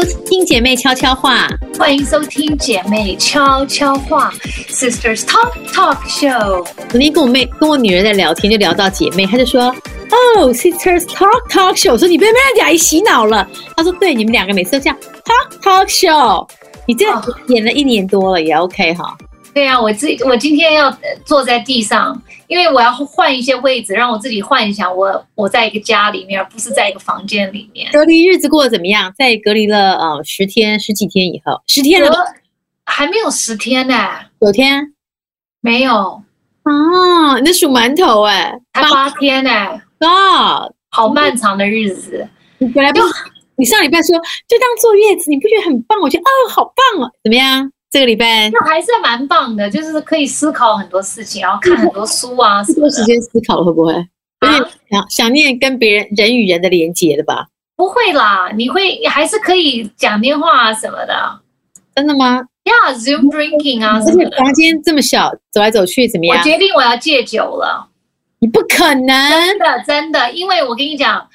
收听姐妹悄悄话，欢迎收听姐妹悄悄话，Sisters Talk Talk Show。昨天跟我妹跟我女儿在聊天，就聊到姐妹，她就说：“哦，Sisters Talk Talk Show。”我说：“你被人家洗脑了。”她说：“对，你们两个每次都这样 Talk Talk Show。”你这演了一年多了，也 OK 哈。对啊，我自己我今天要坐在地上，因为我要换一些位置，让我自己幻想我我在一个家里面，而不是在一个房间里面。隔离日子过得怎么样？在隔离了呃十天十几天以后，十天了还没有十天呢、欸，九天没有啊？你在数馒头哎、欸，才八天呢、欸，啊，好漫长的日子。你本来不，你上礼拜说就当坐月子，你不觉得很棒？我觉得哦，好棒哦，怎么样？这个礼拜那还是蛮棒的，就是可以思考很多事情，然后看很多书啊，多时间思考会不会？有点想想念跟别人人与人的连接的吧？不会啦，你会还是可以讲电话啊什么的。真的吗？呀、yeah，Zoom drinking 啊什么的。房间这么小，走来走去怎么样？我决定我要戒酒了。你不可能，真的真的，因为我跟你讲，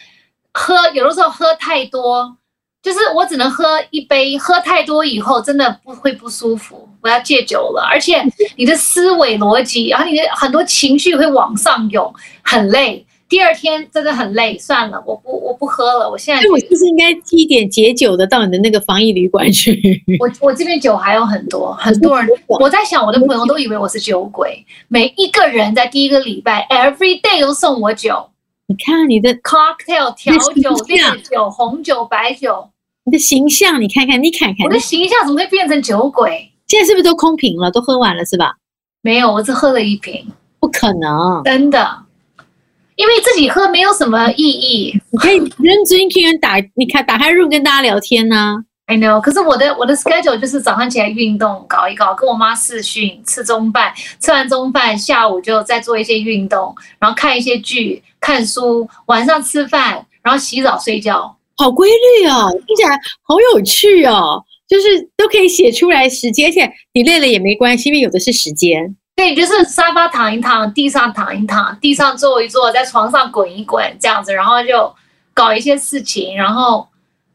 喝有的时候喝太多。就是我只能喝一杯，喝太多以后真的不会不舒服。我要戒酒了，而且你的思维逻辑，然后你的很多情绪会往上涌，很累。第二天真的很累，算了，我不我不喝了。我现在我是不是应该寄一点解酒的到你的那个防疫旅馆去？我我这边酒还有很多，很多人。我在想，我的朋友都以为我是酒鬼，每一个人在第一个礼拜，every day 都送我酒。你看你的 cocktail 调酒、烈酒、红酒、白酒。你的形象，你看看，你看看，我的形象怎么会变成酒鬼？现在是不是都空瓶了，都喝完了是吧？没有，我只喝了一瓶。不可能，真的，因为自己喝没有什么意义。你可以认真听人打，你看打开 room 跟大家聊天呢、啊。I know，可是我的我的 schedule 就是早上起来运动，搞一搞，跟我妈视讯，吃中饭，吃完中饭下午就再做一些运动，然后看一些剧，看书，晚上吃饭，然后洗澡睡觉。好规律哦，听起来好有趣哦，就是都可以写出来时间，而且你累了也没关系，因为有的是时间。对，就是沙发躺一躺，地上躺一躺，地上坐一坐，在床上滚一滚，这样子，然后就搞一些事情，然后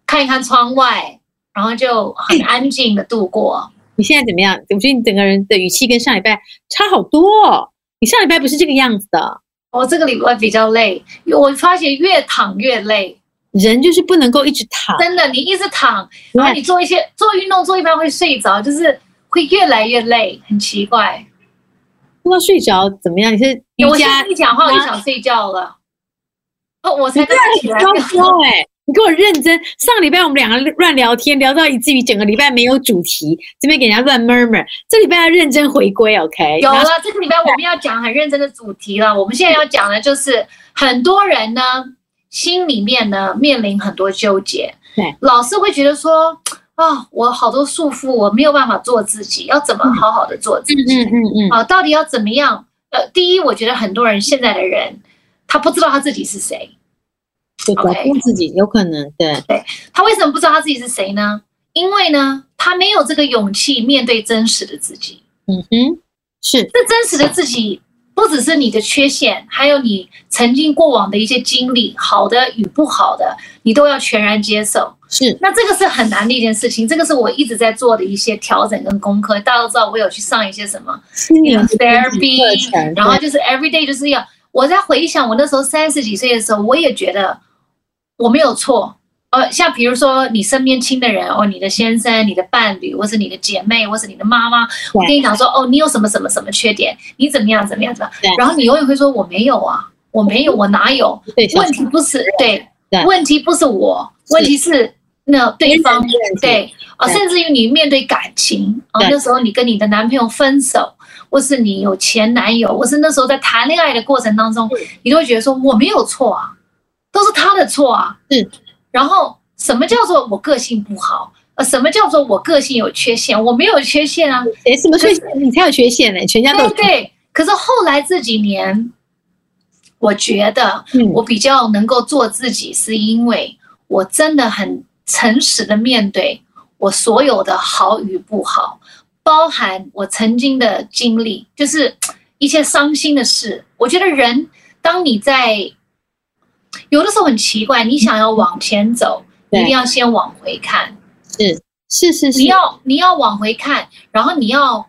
看一看窗外，然后就很 安静的度过。你现在怎么样？我觉得你整个人的语气跟上礼拜差好多哦。你上礼拜不是这个样子的。我这个礼拜比较累，我发现越躺越累。人就是不能够一直躺，真的，你一直躺，然后你做一些做运动，做一般会睡着，就是会越来越累，很奇怪。不知道睡着怎么样？你是瑜伽？一讲话我就想睡觉了。哦，我才刚起来。哎，你给我认真。上礼拜我们两个乱聊天，聊到以至于整个礼拜没有主题，这边给人家乱 murmur。这礼拜要认真回归，OK？有了，这个礼拜我们要讲很认真的主题了。我们现在要讲的就是很多人呢。心里面呢，面临很多纠结，对，老是会觉得说啊，我好多束缚，我没有办法做自己，要怎么好好的做自己？嗯嗯嗯，啊，到底要怎么样？呃，第一，我觉得很多人现在的人，他不知道他自己是谁，对，保护自己有可能，对，对，他为什么不知道他自己是谁呢？因为呢，他没有这个勇气面对真实的自己。嗯哼，是，这真实的自己。不只是你的缺陷，还有你曾经过往的一些经历，好的与不好的，你都要全然接受。是，那这个是很难的一件事情。这个是我一直在做的一些调整跟功课。大家都知道，我有去上一些什么 therapy，然后就是 every day 就是要我在回想我那时候三十几岁的时候，我也觉得我没有错。呃，像比如说你身边亲的人，哦，你的先生、你的伴侣，或是你的姐妹，或是你的妈妈，我跟你讲说，哦，你有什么什么什么缺点，你怎么样怎么样怎么样，然后你永远会说我没有啊，我没有，我哪有？问题不是对，问题不是我，问题是那对方对啊，甚至于你面对感情啊，那时候你跟你的男朋友分手，或是你有前男友，或是那时候在谈恋爱的过程当中，你都会觉得说我没有错啊，都是他的错啊，是。然后，什么叫做我个性不好？呃，什么叫做我个性有缺陷？我没有缺陷啊！谁什么缺陷？你才有缺陷呢？全家都对对。可是后来这几年，我觉得我比较能够做自己，是因为我真的很诚实的面对我所有的好与不好，包含我曾经的经历，就是一些伤心的事。我觉得人，当你在有的时候很奇怪，你想要往前走，一定要先往回看。是是是是，你要你要往回看，然后你要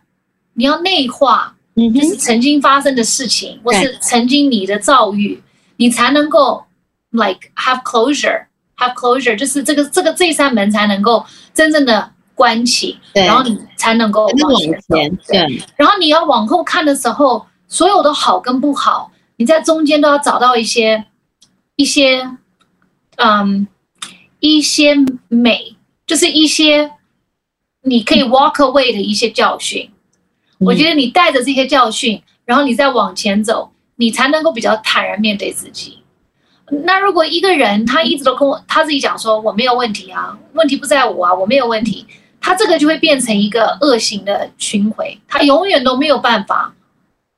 你要内化，嗯，就是曾经发生的事情，嗯、或是曾经你的遭遇，你才能够 like have closure，have closure，就是这个这个这扇门才能够真正的关起，然后你才能够往前走，对，对，然后你要往后看的时候，所有的好跟不好，你在中间都要找到一些一些，嗯，一些美。就是一些你可以 walk away 的一些教训，我觉得你带着这些教训，然后你再往前走，你才能够比较坦然面对自己。那如果一个人他一直都跟我他自己讲说我没有问题啊，问题不在我啊，我没有问题，他这个就会变成一个恶性的循环，他永远都没有办法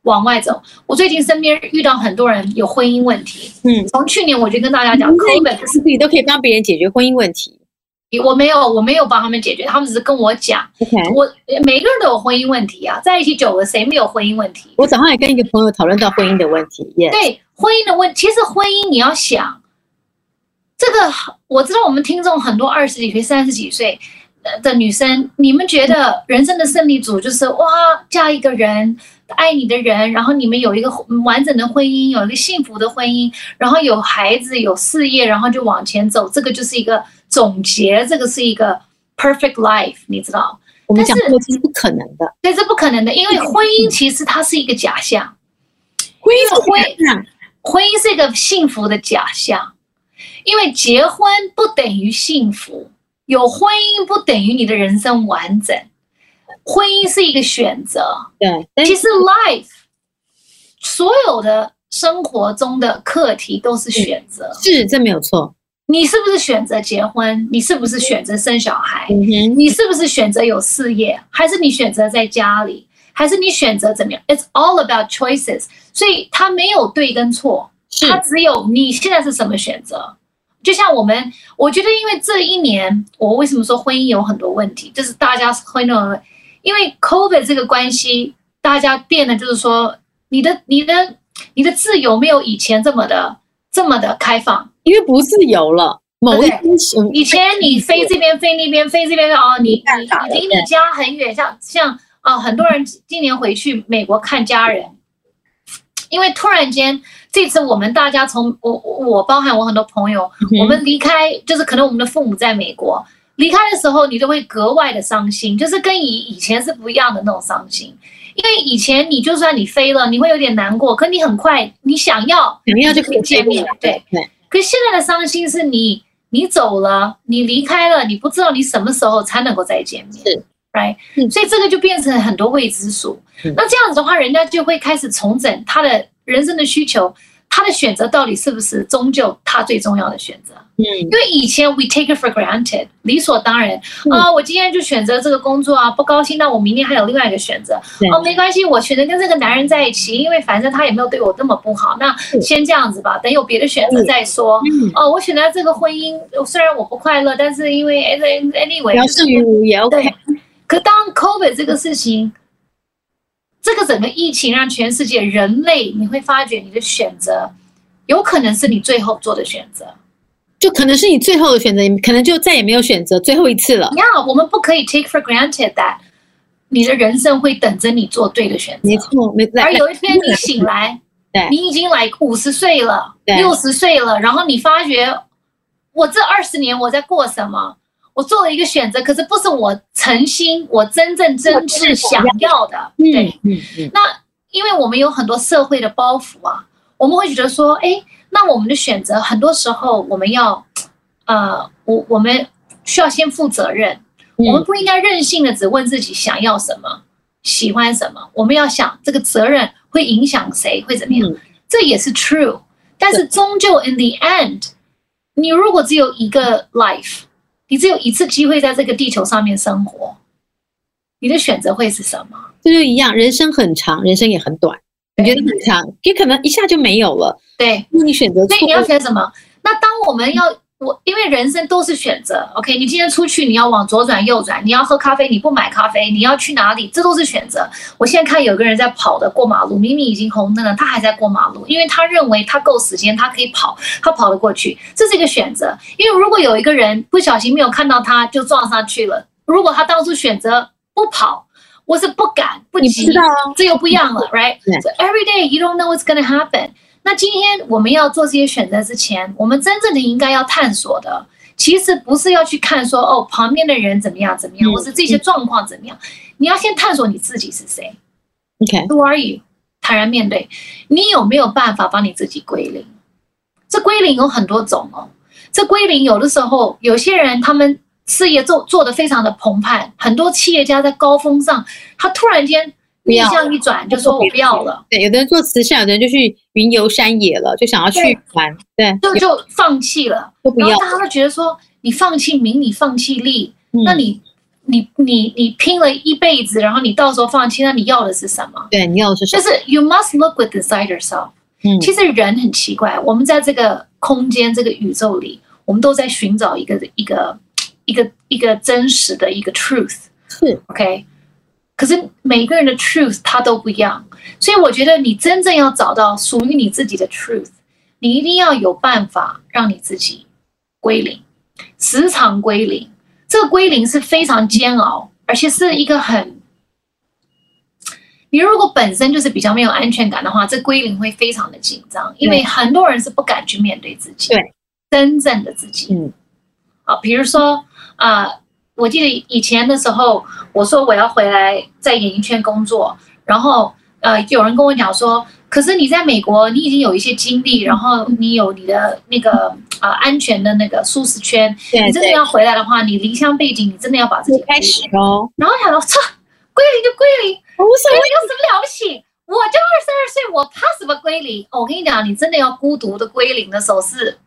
往外走。我最近身边遇到很多人有婚姻问题，嗯，从去年我就跟大家讲，COVID 自己都可以帮别人解决婚姻问题。我没有，我没有帮他们解决，他们只是跟我讲。我每个人都有婚姻问题啊，在一起久了，谁没有婚姻问题？我早上也跟一个朋友讨论到婚姻的问题。Yes. 对，婚姻的问，其实婚姻你要想，这个我知道我们听众很多二十几岁、三十几岁的女生，你们觉得人生的胜利组就是哇，嫁一个人。爱你的人，然后你们有一个完整的婚姻，有一个幸福的婚姻，然后有孩子，有事业，然后就往前走。这个就是一个总结，这个是一个 perfect life，你知道？我们讲过这是不可能的，对，这不可能的，因为婚姻其实它是一个假象。婚姻是婚，婚姻是一个幸福的假象，因为结婚不等于幸福，有婚姻不等于你的人生完整。婚姻是一个选择，对。其实，life 所有的生活中的课题都是选择，是，这没有错。你是不是选择结婚？你是不是选择生小孩？嗯。你是不是选择有事业？还是你选择在家里？还是你选择怎么样？It's all about choices。所以它没有对跟错，它只有你现在是什么选择。就像我们，我觉得因为这一年，我为什么说婚姻有很多问题，就是大家婚姻。因为 COVID 这个关系，大家变得就是说，你的、你的、你的自由没有以前这么的、这么的开放，因为不自由了。某一天，以前你飞这边、飞那边、飞这边哦，你你你离你家很远，像像啊，很多人今年回去美国看家人，因为突然间这次我们大家从我我包含我很多朋友，我们离开，就是可能我们的父母在美国。离开的时候，你就会格外的伤心，就是跟以以前是不一样的那种伤心。因为以前你就算你飞了，你会有点难过，可你很快你想要，想要就可以见面。对对。可现在的伤心是你你走了，你离开了，你不知道你什么时候才能够再见面。是，right？所以这个就变成很多未知数。那这样子的话，人家就会开始重整他的人生的需求。他的选择到底是不是终究他最重要的选择？嗯，因为以前 we take it for granted，理所当然啊，我今天就选择这个工作啊，不高兴，那我明天还有另外一个选择。哦，没关系，我选择跟这个男人在一起，因为反正他也没有对我那么不好，那先这样子吧，等有别的选择再说。哦，我选择这个婚姻，虽然我不快乐，但是因为 anyway，聊胜于无也 OK。可当 COVID 这个事情。这个整个疫情让全世界人类，你会发觉你的选择，有可能是你最后做的选择，就可能是你最后的选择，你可能就再也没有选择，最后一次了。呀，我们不可以 take for granted that 你的人生会等着你做对的选择。没错，没错。而有一天你醒来，对，你已经来五十岁了，六十岁了，然后你发觉，我这二十年我在过什么？我做了一个选择，可是不是我诚心、我真正真挚想要的。对，嗯嗯。那因为我们有很多社会的包袱啊，我们会觉得说，哎，那我们的选择很多时候我们要，呃，我我们需要先负责任，我们不应该任性的只问自己想要什么、喜欢什么，我们要想这个责任会影响谁，会怎么样？这也是 true，但是终究 in the end，你如果只有一个 life。你只有一次机会在这个地球上面生活，你的选择会是什么？这就一样，人生很长，人生也很短。你觉得很长，也可能一下就没有了。对，那你选择，所以你要选什么？那当我们要我因为人生都是选择，OK？你今天出去，你要往左转右转，你要喝咖啡，你不买咖啡，你要去哪里，这都是选择。我现在看有个人在跑的过马路，明明已经红灯了，他还在过马路，因为他认为他够时间，他可以跑，他跑得过去，这是一个选择。因为如果有一个人不小心没有看到他，就撞上去了，如果他当初选择不跑，我是不敢不急，知道这又不一样了，right？So every day you don't know what's gonna happen. 那今天我们要做这些选择之前，我们真正的应该要探索的，其实不是要去看说哦，旁边的人怎么样怎么样，或是这些状况怎么样，你要先探索你自己是谁。OK，Who are you？坦然面对，你有没有办法帮你自己归零？这归零有很多种哦。这归零有的时候，有些人他们事业做做得非常的澎湃，很多企业家在高峰上，他突然间。面向一转就说我不要了，对，有的人做慈善，有的人就去云游山野了，就想要去玩，对，就就放弃了，都不要。然后大家都觉得说，你放弃名，你放弃利，嗯、那你你你你拼了一辈子，然后你到时候放弃，那你要的是什么？对，你要的是什么？就是 you must look with inside yourself。嗯，其实人很奇怪，我们在这个空间、这个宇宙里，我们都在寻找一个一个一个一个真实的一个 truth。是，OK。可是每个人的 truth 它都不一样，所以我觉得你真正要找到属于你自己的 truth，你一定要有办法让你自己归零，时常归零。这个归零是非常煎熬，而且是一个很……你如果本身就是比较没有安全感的话，这归零会非常的紧张，因为很多人是不敢去面对自己，对，真正的自己。嗯，好，比如说啊。呃我记得以前的时候，我说我要回来在演艺圈工作，然后呃，有人跟我讲说，可是你在美国，你已经有一些经历，然后你有你的那个啊、呃、安全的那个舒适圈，你真的要回来的话，你离乡背景，你真的要把自己开始哦。然后想到，操，归零就归零，无所谓，有什么了不起？我就二十二岁，我怕什么归零？哦，我跟你讲，你真的要孤独的归零的时候是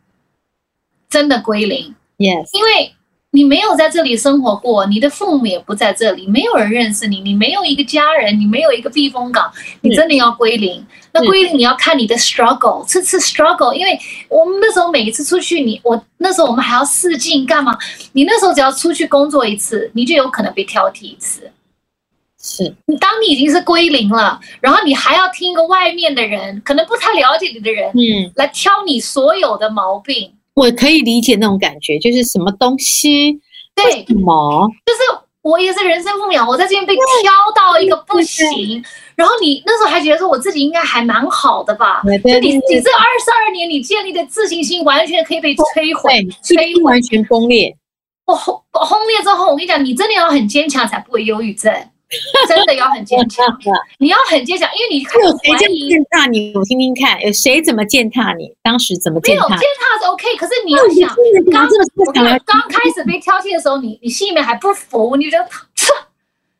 真的归零，yes，因为。你没有在这里生活过，你的父母也不在这里，没有人认识你，你没有一个家人，你没有一个避风港，你真的要归零。那归零你要看你的 struggle，次次 struggle，因为我们那时候每一次出去，你我那时候我们还要试镜干嘛？你那时候只要出去工作一次，你就有可能被挑剔一次。是你当你已经是归零了，然后你还要听一个外面的人，可能不太了解你的人，嗯，来挑你所有的毛病。我可以理解那种感觉，就是什么东西，对，什么，就是我也是人生父母养，我在这边被挑到一个不行，然后你那时候还觉得说我自己应该还蛮好的吧？对对对，就你你这二十二年你建立的自信心完全可以被摧毁，摧毁，完全崩裂。我轰轰裂之后，我跟你讲，你真的要很坚强才不会忧郁症。真的要很坚强，你要很坚强，因为你看有谁践踏你？我听听看，有谁怎么践踏你？当时怎么践踏？没有践踏是 OK，可是你要想，刚刚刚开始被挑剔的时候，你你心里面还不服，你觉得他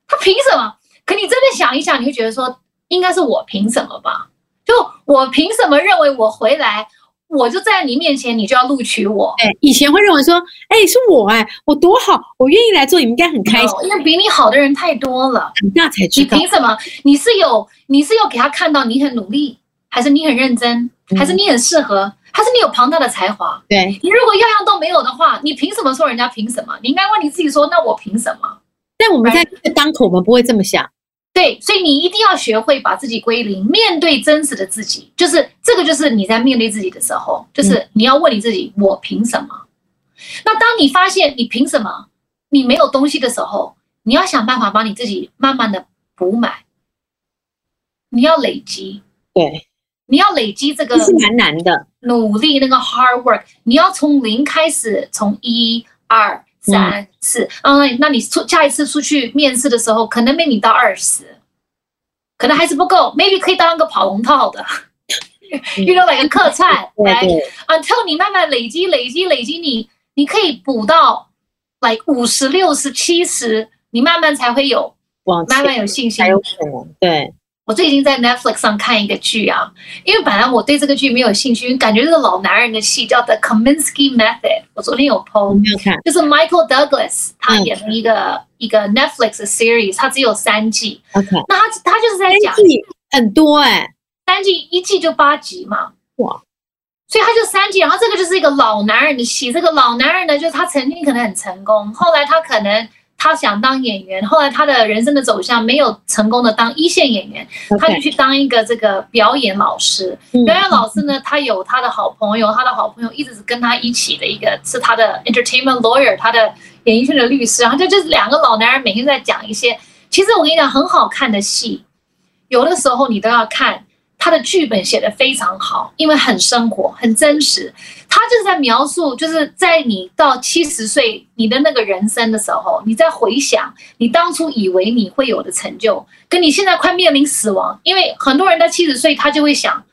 他凭什么？可你真的想一想，你会觉得说，应该是我凭什么吧？就我凭什么认为我回来？我就在你面前，你就要录取我。哎，以前会认为说，哎，是我哎，我多好，我愿意来做，你应该很开心。因为比你好的人太多了，那才知道。你凭什么？你是有，你是有给他看到你很努力，还是你很认真，还是你很适合，还是你有庞大的才华？对。你如果样样都没有的话，你凭什么说人家凭什么？你应该问你自己说，那我凭什么？但我们在当口，我们不会这么想。对，所以你一定要学会把自己归零，面对真实的自己。就是这个，就是你在面对自己的时候，就是你要问你自己：我凭什么？那当你发现你凭什么你没有东西的时候，你要想办法把你自己慢慢的补满。你要累积，对，你要累积这个是蛮难的努力，那个 hard work，你要从零开始，从一二。三四，嗯，那你出下一次出去面试的时候，可能没你到二十，可能还是不够，maybe 可以当一个跑龙套的，遇到哪个客串来，until 你慢慢累积累积累积，你你可以补到来五十六十七十，你慢慢才会有，慢慢有信心，才有可能，对。我最近在 Netflix 上看一个剧啊，因为本来我对这个剧没有兴趣，感觉这个老男人的戏叫 The Kaminsky Method。我昨天有 PO，就是 Michael Douglas 他演的一个、嗯、一个 Netflix 的 series，他只有三季。OK，那他他就是在讲很多哎、欸，三季一季就八集嘛，哇，所以他就三季。然后这个就是一个老男人的戏，这个老男人呢，就是他曾经可能很成功，后来他可能。他想当演员，后来他的人生的走向没有成功的当一线演员.他就去当一个这个表演老师。嗯、表演老师呢，他有他的好朋友，他的好朋友一直是跟他一起的一个是他的 entertainment lawyer，他的演艺圈的律师。然后就就是两个老男人每天在讲一些，其实我跟你讲很好看的戏，有的时候你都要看。他的剧本写得非常好，因为很生活、很真实。他就是在描述，就是在你到七十岁你的那个人生的时候，你在回想你当初以为你会有的成就，跟你现在快面临死亡。因为很多人在七十岁，他就会想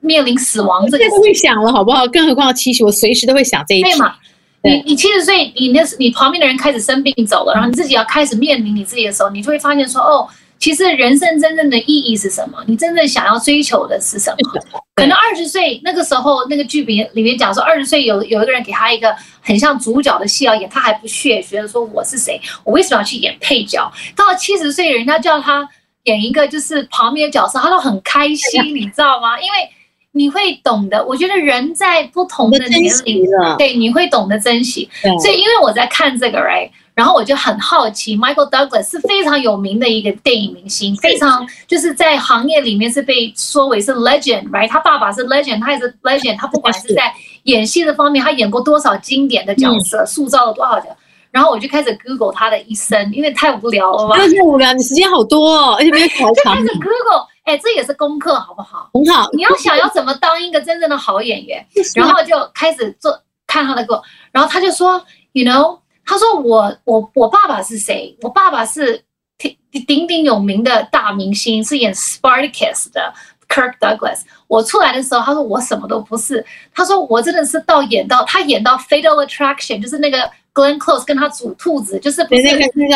面临死亡这个。都会想了，好不好？更何况七十，我随时都会想这一句。对嘛？你你七十岁，你那你旁边的人开始生病走了，然后你自己要开始面临你自己的时候，你就会发现说，哦。其实人生真正的意义是什么？你真正想要追求的是什么？可能二十岁那个时候，那个剧里里面讲说，二十岁有有一个人给他一个很像主角的戏要演，他还不屑，觉得说我是谁？我为什么要去演配角？到了七十岁，人家叫他演一个就是旁边的角色，他都很开心，你知道吗？因为你会懂得，我觉得人在不同的年龄，对，你会懂得珍惜。所以因为我在看这个，right？然后我就很好奇，Michael Douglas 是非常有名的一个电影明星，非常就是在行业里面是被说为是 legend，right？他爸爸是 legend，他也是 legend，他不管是在演戏的方面，他演过多少经典的角色，塑造了多少角。然后我就开始 Google 他的一生，因为太无聊了嘛。太无聊，你时间好多哦，而且没有考场。就开始 Google，哎，这也是功课，好不好？很好。你要想要怎么当一个真正的好演员，然后就开始做看他的歌，然后他就说，you know。他说我我我爸爸是谁？我爸爸是鼎鼎鼎有名的大明星，是演 Spartacus 的 Kirk Douglas。我出来的时候，他说我什么都不是。他说我真的是到演到他演到 Fatal Attraction，就是那个 Glenn Close 跟他煮兔子，就是不是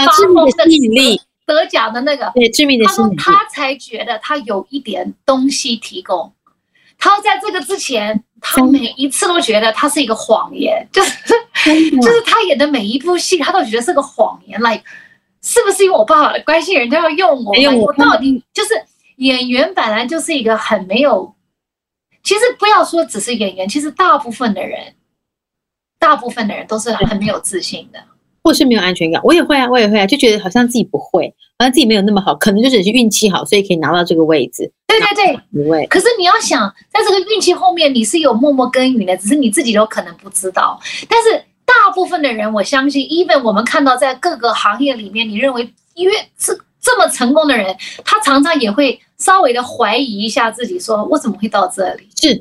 发疯的吸引力得奖的那个。对，致命的。他说他才觉得他有一点东西提供。他在这个之前，他每一次都觉得他是一个谎言，就是 就是他演的每一部戏，他都觉得是个谎言。like 是不是因为我爸爸的关系，人家要用我？用我到底就是演员本来就是一个很没有，其实不要说只是演员，其实大部分的人，大部分的人都是很没有自信的。或是没有安全感，我也会啊，我也会啊，就觉得好像自己不会，好像自己没有那么好，可能就只是运气好，所以可以拿到这个位置。对对对，不会。可是你要想，在这个运气后面，你是有默默耕耘的，只是你自己都可能不知道。但是大部分的人，我相信，even 我们看到在各个行业里面，你认为因为是这么成功的人，他常常也会稍微的怀疑一下自己，说我怎么会到这里？是，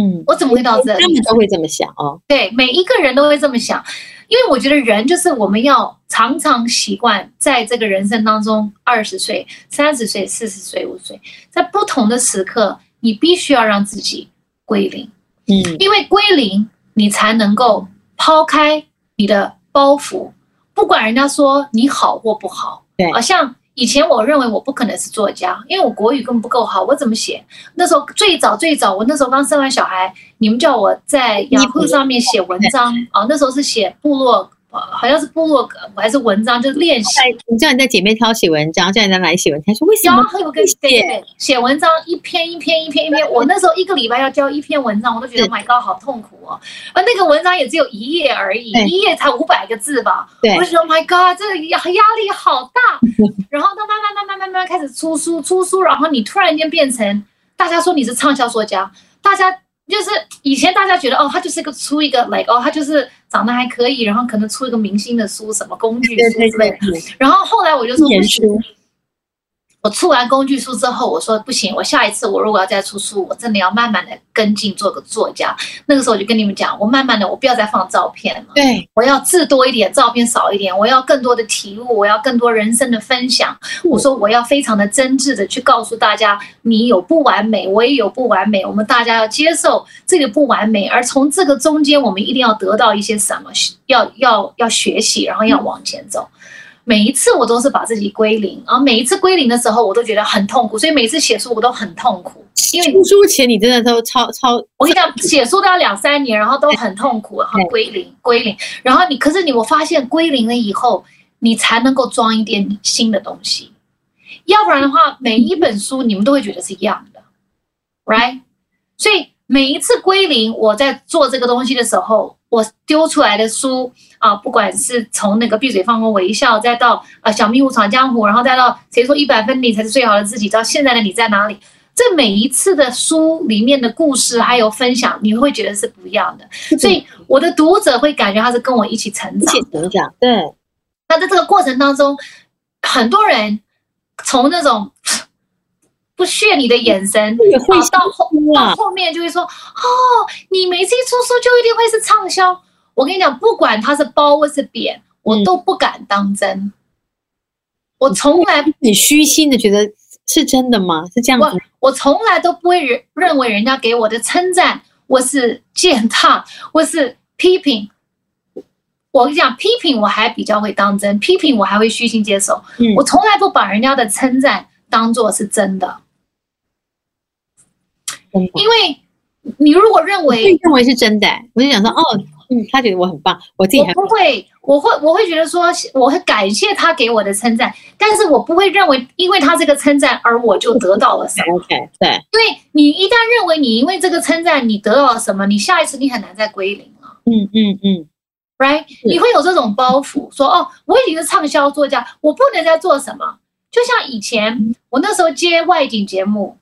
嗯，我怎么会到这里？他们都会这么想哦。对，每一个人都会这么想。因为我觉得人就是我们要常常习惯在这个人生当中，二十岁、三十岁、四十岁、五十岁，在不同的时刻，你必须要让自己归零。嗯，因为归零，你才能够抛开你的包袱，不管人家说你好或不好。对，好像。以前我认为我不可能是作家，因为我国语根本不够好，我怎么写？那时候最早最早，我那时候刚生完小孩，你们叫我在雅虎上面写文章啊，那时候是写部落。好像是部落格还是文章，就是练习。你叫你在姐妹挑写文章，叫人家来写文章，说为什么？然后有跟写写文章，一篇一篇一篇一篇。我那时候一个礼拜要交一篇文章，我都觉得 My God，好痛苦哦。而那个文章也只有一页而已，一页才五百个字吧。我就说 My God，这个压压力好大。然后到慢慢慢慢慢慢开始出书出书，然后你突然间变成大家说你是畅销作家，大家。就是以前大家觉得哦，他就是个出一个 like 哦，他就是长得还可以，然后可能出一个明星的书，什么工具书之类的。然后后来我就说不行。我出完工具书之后，我说不行，我下一次我如果要再出书，我真的要慢慢的跟进做个作家。那个时候我就跟你们讲，我慢慢的我不要再放照片了，对，我要字多一点，照片少一点，我要更多的体悟，我要更多人生的分享。我说我要非常的真挚的去告诉大家，你有不完美，我也有不完美，我们大家要接受这个不完美，而从这个中间，我们一定要得到一些什么，要要要学习，然后要往前走。每一次我都是把自己归零，然后每一次归零的时候，我都觉得很痛苦，所以每次写书我都很痛苦。因为出书前你真的都超超，我跟你讲，写书都要两三年，然后都很痛苦，然后归零归零，然后你可是你我发现归零了以后，你才能够装一点新的东西，要不然的话，每一本书你们都会觉得是一样的，right？所以每一次归零，我在做这个东西的时候，我丢出来的书啊，不管是从那个闭嘴放空微笑，再到呃小迷糊闯江湖，然后再到谁说一百分你才是最好的自己，到现在的你在哪里？这每一次的书里面的故事还有分享，你会觉得是不一样的。所以我的读者会感觉他是跟我一起成长，一起成长。对。那在这个过程当中，很多人从那种。不屑你的眼神，会到后到后面就会说：“哦，你每次一出书就一定会是畅销。”我跟你讲，不管它是褒或是贬，我都不敢当真。我从来很虚心的觉得是真的吗？是这样子。我我从来都不会认认为人家给我的称赞，我是践踏，我是批评。我跟你讲，批评我还比较会当真，批评我还会虚心接受。我从来不把人家的称赞当做是真的。因为你如果认为认为是真的，我就想说，哦，嗯，他觉得我很棒，我自己还不会，我会我会觉得说，我会感谢他给我的称赞，但是我不会认为，因为他这个称赞而我就得到了什么。OK，对，因为你一旦认为你因为这个称赞你得到了什么，你下一次你很难再归零了。嗯嗯嗯，Right？你会有这种包袱，说哦，我已经是畅销作家，我不能再做什么。就像以前我那时候接外景节目。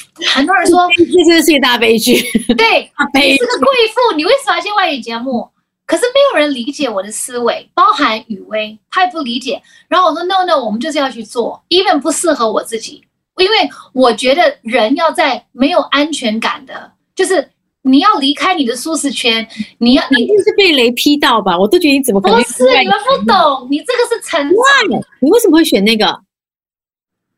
很多人说这真是一个大悲剧。对，你是个贵妇，你为什么要接外语节目？可是没有人理解我的思维，包含雨薇，他也不理解。然后我说 no no，我们就是要去做，even 不适合我自己，因为我觉得人要在没有安全感的，就是你要离开你的舒适圈，你要你就是被雷劈到吧？我都觉得你怎么可能？不是你们不懂，你这个是成长。你为什么会选那个？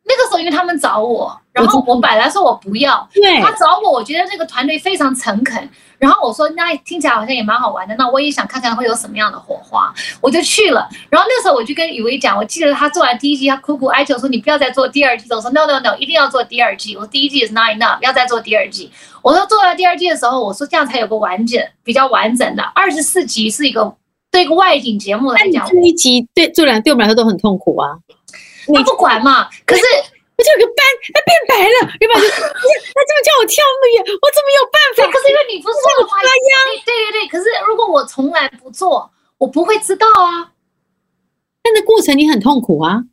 那个时候，因为他们找我，然后我本来说我不要，对，他找我，我觉得那个团队非常诚恳，然后我说那听起来好像也蛮好玩的，那我也想看看会有什么样的火花，我就去了。然后那时候我就跟雨薇讲，我记得他做完第一季，他苦苦哀求说你不要再做第二季，我说 no no no，一定要做第二季。我第一季 is not enough，要再做第二季。我说做到第二季的时候，我说这样才有个完整、比较完整的二十四集是一个对一个外景节目来讲，第一集对做两对我们来说都很痛苦啊。他不管嘛，可是我就有个斑，它变白了，对吧？就 他这么叫我跳那么远，我怎么有办法？可是因为你不做的话，对对对。可是如果我从来不做，我不会知道啊。但那过程你很痛苦啊，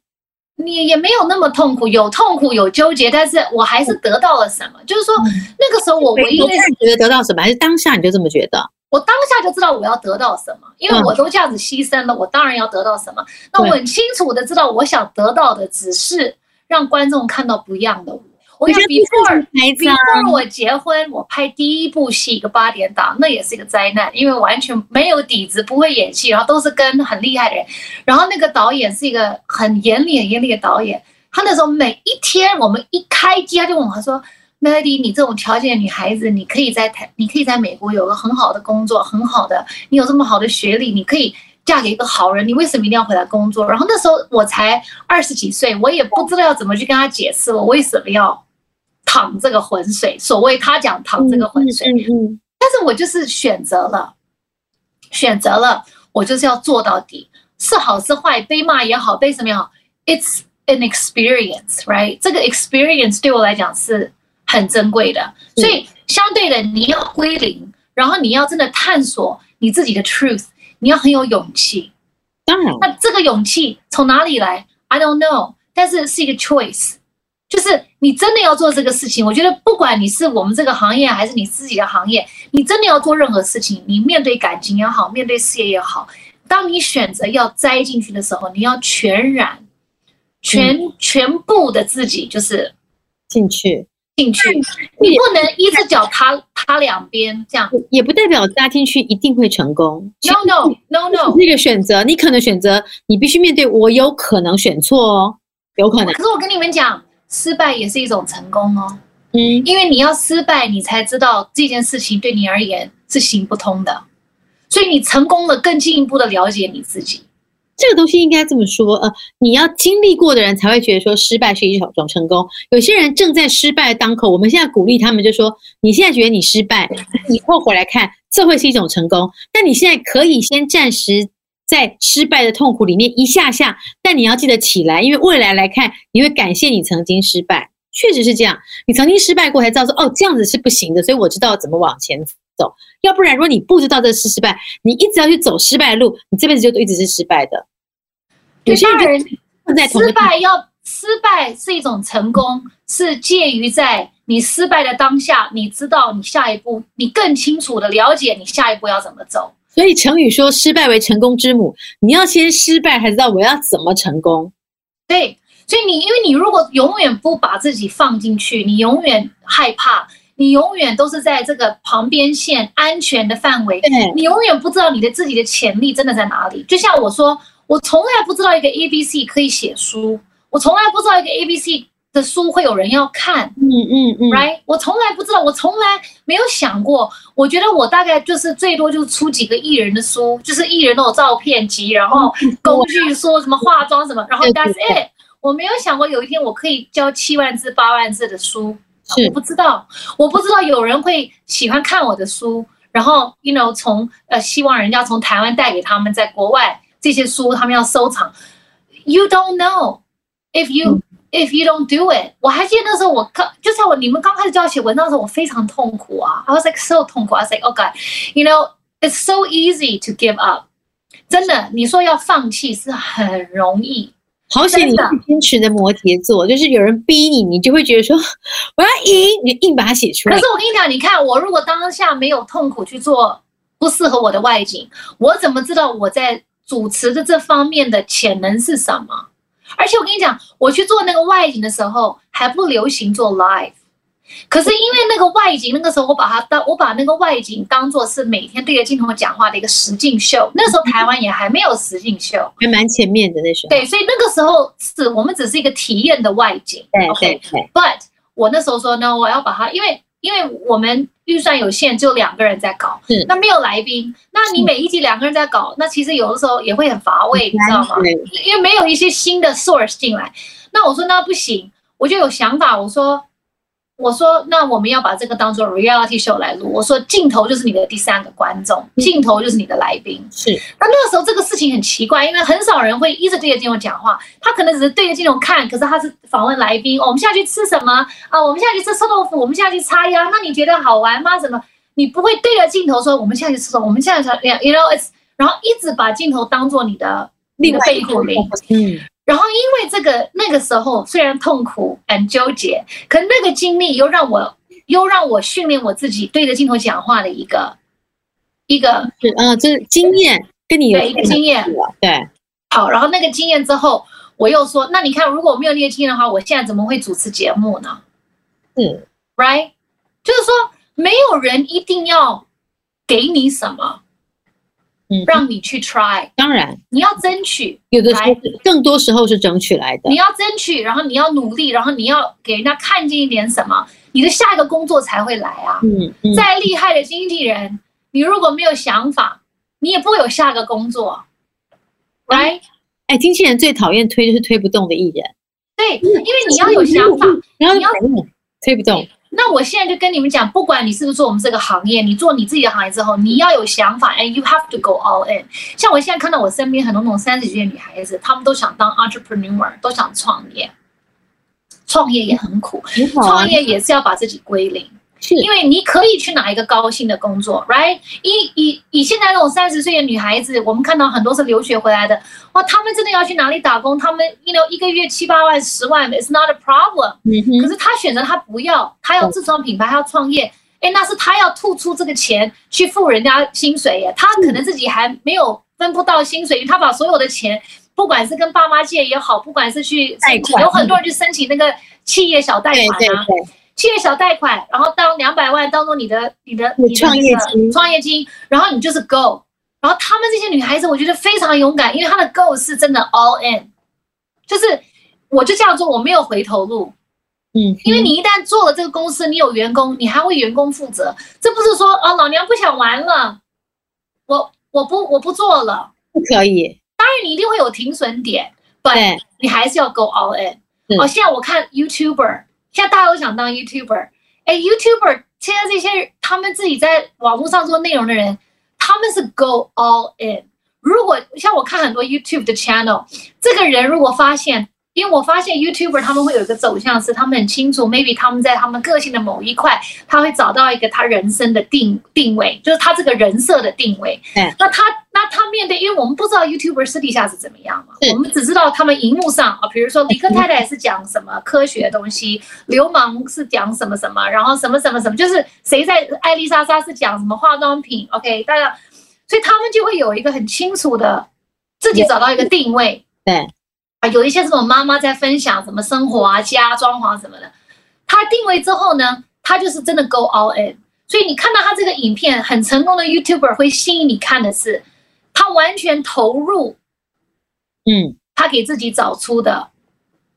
你也没有那么痛苦，有痛苦有纠结，但是我还是得到了什么？就是说那个时候我唯一觉得得到什么，还是当下你就这么觉得？我当下就知道我要得到什么，因为我都这样子牺牲了，我当然要得到什么。那我很清楚的知道，我想得到的只是让观众看到不一样的我。我想 before before 我结婚，我拍第一部戏一个八点档，那也是一个灾难，因为完全没有底子，不会演戏，然后都是跟很厉害的人，然后那个导演是一个很严厉、很严厉的导演，他那时候每一天我们一开机，他就问我说。Melody，你这种条件的女孩子，你可以在台，你可以在美国有个很好的工作，很好的，你有这么好的学历，你可以嫁给一个好人，你为什么一定要回来工作？然后那时候我才二十几岁，我也不知道要怎么去跟他解释我为什么要淌这个浑水。所谓他讲淌这个浑水，嗯嗯但是我就是选择了，选择了，我就是要做到底，是好是坏，被骂也好，被什么也好，It's an experience，right？这个 experience 对我来讲是。很珍贵的，所以相对的，你要归零，然后你要真的探索你自己的 truth，你要很有勇气。当然，那这个勇气从哪里来？I don't know，但是是一个 choice，就是你真的要做这个事情。我觉得不管你是我们这个行业，还是你自己的行业，你真的要做任何事情，你面对感情也好，面对事业也好，当你选择要栽进去的时候，你要全然、全全部的自己就是进去。进去，你不能一只脚踏踏两边，这样也不代表扎进去一定会成功。No no no no，那个选择，你可能选择，你必须面对，我有可能选错哦，有可能。可是我跟你们讲，失败也是一种成功哦。嗯，因为你要失败，你才知道这件事情对你而言是行不通的，所以你成功了，更进一步的了解你自己。这个东西应该这么说，呃，你要经历过的人才会觉得说失败是一种成功。有些人正在失败的当口，我们现在鼓励他们，就说你现在觉得你失败，以后回来看，这会是一种成功。但你现在可以先暂时在失败的痛苦里面一下下，但你要记得起来，因为未来来看，你会感谢你曾经失败，确实是这样。你曾经失败过，才知道说哦，这样子是不行的，所以我知道怎么往前走。要不然，如果你不知道这是失败，你一直要去走失败的路，你这辈子就一直是失败的。有些人失败要失败是一种成功，是介于在你失败的当下，你知道你下一步，你更清楚的了解你下一步要怎么走。所以成语说“失败为成功之母”，你要先失败，才知道我要怎么成功。对，所以你因为你如果永远不把自己放进去，你永远害怕，你永远都是在这个旁边线安全的范围，你永远不知道你的自己的潜力真的在哪里。就像我说，我从来不知道一个 A B C 可以写书，我从来不知道一个 A B C。的书会有人要看，嗯嗯嗯，right？我从来不知道，我从来没有想过。我觉得我大概就是最多就出几个艺人的书，就是艺人都有照片集，然后工具说什么化妆什么，然后 that's it。我没有想过有一天我可以教七万字八万字的书，我不知道，我不知道有人会喜欢看我的书，然后 you know 从呃希望人家从台湾带给他们在国外这些书他们要收藏。You don't know if you If you don't do it，我还记得那时候我刚就在我你们刚开始教我写文章的时候，我非常痛苦啊。I was like so 痛苦。I was like, oh God，you know it's so easy to give up。真的，你说要放弃是很容易。好险你是坚持的摩羯座，就是有人逼你，你就会觉得说 我要赢，你硬把它写出来。可是我跟你讲，你看我如果当下没有痛苦去做不适合我的外景，我怎么知道我在主持的这方面的潜能是什么？而且我跟你讲，我去做那个外景的时候还不流行做 live，可是因为那个外景，那个时候我把它当我把那个外景当做是每天对着镜头讲话的一个实境秀。那时候台湾也还没有实境秀，还蛮前面的那时候。对，所以那个时候是我们只是一个体验的外景。对对对。But 我那时候说呢，我要把它，因为因为我们。预算有限，只有两个人在搞，那没有来宾，那你每一集两个人在搞，那其实有的时候也会很乏味，你知道吗？因为没有一些新的 source 进来。那我说那不行，我就有想法，我说。我说，那我们要把这个当做 reality show 来录。我说，镜头就是你的第三个观众，镜头就是你的来宾。是。那那个时候，这个事情很奇怪，因为很少人会一直对着镜头讲话，他可能只是对着镜头看，可是他是访问来宾。哦，我们下去吃什么啊？我们下去吃臭豆腐，我们下去插秧。那你觉得好玩吗？什么？你不会对着镜头说，我们下去吃什么？我们下去吃，you know it's，然后一直把镜头当做你的那个背后灵。嗯。然后因为这个那个时候虽然痛苦很纠结，可那个经历又让我又让我训练我自己对着镜头讲话的一个一个是啊，这是经验跟你有一个经验对。好，然后那个经验之后，我又说，那你看如果我没有那个经验的话，我现在怎么会主持节目呢？嗯，right，就是说没有人一定要给你什么。嗯，让你去 try，当然你要争取，有的时候更多时候是争取来的。你要争取，然后你要努力，然后你要给人家看见一点什么，你的下一个工作才会来啊。嗯，嗯，再厉害的经纪人，你如果没有想法，你也不会有下个工作。来，哎，经纪人最讨厌推就是推不动的艺人。对，因为你要有想法，然后你要推不动。那我现在就跟你们讲，不管你是不是做我们这个行业，你做你自己的行业之后，你要有想法，and you have to go all in。像我现在看到我身边很多那种三十岁的女孩子，她们都想当 entrepreneur，都想创业，创业也很苦，创业也是要把自己归零。是因为你可以去拿一个高薪的工作，right？以以以现在这种三十岁的女孩子，我们看到很多是留学回来的，哇，他们真的要去哪里打工？他们，you know，一个月七八万、十万，it's not a problem。嗯。可是他选择他不要，他要自创品牌，他要创业，哎，那是他要吐出这个钱去付人家薪水耶。他可能自己还没有分不到薪水，他把所有的钱，不管是跟爸妈借也好，不管是去贷款，有很多人去申请那个企业小贷款啊。企业小贷款，然后当两百万当做你的、你的、你的创业金，创业金，然后你就是 go，然后他们这些女孩子，我觉得非常勇敢，因为她的 go 是真的 all in，就是我就这样做，我没有回头路，嗯，因为你一旦做了这个公司，你有员工，你还为员工负责，这不是说啊，老娘不想玩了，我我不我不做了，不可以，当然你一定会有停损点，对，你还是要 go all in。哦，现在我看 YouTuber。现在大家都想当 YouTuber，哎，YouTuber 现在这些他们自己在网络上做内容的人，他们是 Go all in。如果像我看很多 YouTube 的 channel，这个人如果发现因为我发现 YouTuber 他们会有一个走向，是他们很清楚，maybe 他们在他们个性的某一块，他会找到一个他人生的定定位，就是他这个人设的定位。嗯，那他那他面对，因为我们不知道 YouTuber 私底下是怎么样嘛，我们只知道他们荧幕上啊，比如说理科太太是讲什么科学的东西，流氓是讲什么什么，然后什么什么什么，就是谁在艾丽莎莎是讲什么化妆品，OK，大家，所以他们就会有一个很清楚的自己找到一个定位，对。啊，有一些这种妈妈在分享什么生活啊、家装潢什么的，她定位之后呢，她就是真的 go all in。所以你看到她这个影片很成功的 YouTuber 会吸引你看的是，她完全投入，嗯，她给自己找出的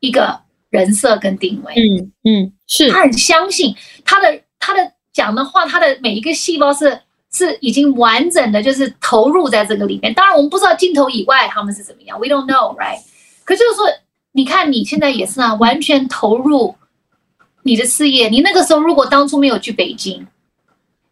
一个人设跟定位，嗯嗯，是，她很相信她的她的讲的话，她的每一个细胞是是已经完整的，就是投入在这个里面。当然，我们不知道镜头以外他们是怎么样，We don't know, right？可就是说，你看你现在也是啊，完全投入你的事业。你那个时候如果当初没有去北京，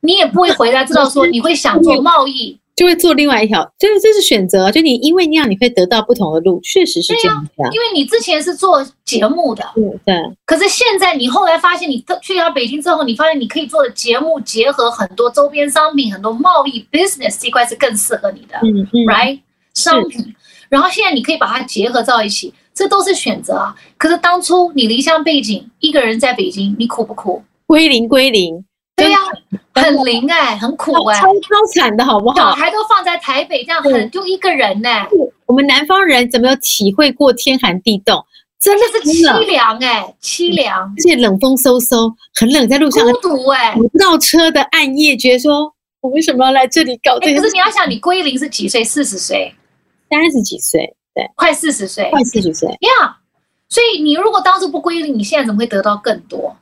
你也不会回来知道说你会想做贸易，就会做另外一条。就是这是选择，就你因为那样你会得到不同的路，确实是这样。对啊，因为你之前是做节目的，对对。可是现在你后来发现，你去到北京之后，你发现你可以做的节目结合很多周边商品，很多贸易 business 这块是更适合你的，嗯嗯，right 商品。然后现在你可以把它结合到一起，这都是选择啊。可是当初你离乡背井，一个人在北京，你苦不苦？归零归零，对呀、啊，很零哎、欸，很苦哎、欸，超超惨的好不好？小孩都放在台北，这样很就一个人呢、欸。我们南方人怎么有体会过天寒地冻？真的是凄凉哎，凄凉，而且冷风嗖嗖，很冷，在路上孤独哎，不到车的暗夜，觉得说我为什么要来这里搞这个、欸？可是你要想，你归零是几岁？四十岁。三十几岁，对，快四十岁，快四十岁，呀、yeah，所以你如果当初不规律，你现在怎么会得到更多？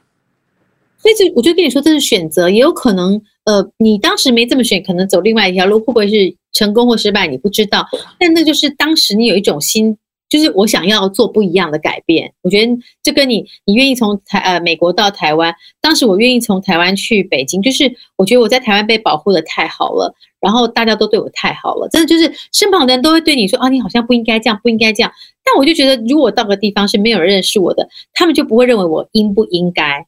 所以这我就跟你说，这是选择，也有可能，呃，你当时没这么选，可能走另外一条路，会不会是成功或失败，你不知道。但那就是当时你有一种心。就是我想要做不一样的改变，我觉得这跟你，你愿意从台呃美国到台湾，当时我愿意从台湾去北京，就是我觉得我在台湾被保护得太好了，然后大家都对我太好了，真的就是身旁的人都会对你说啊，你好像不应该这样，不应该这样。但我就觉得，如果到个地方是没有人认识我的，他们就不会认为我应不应该，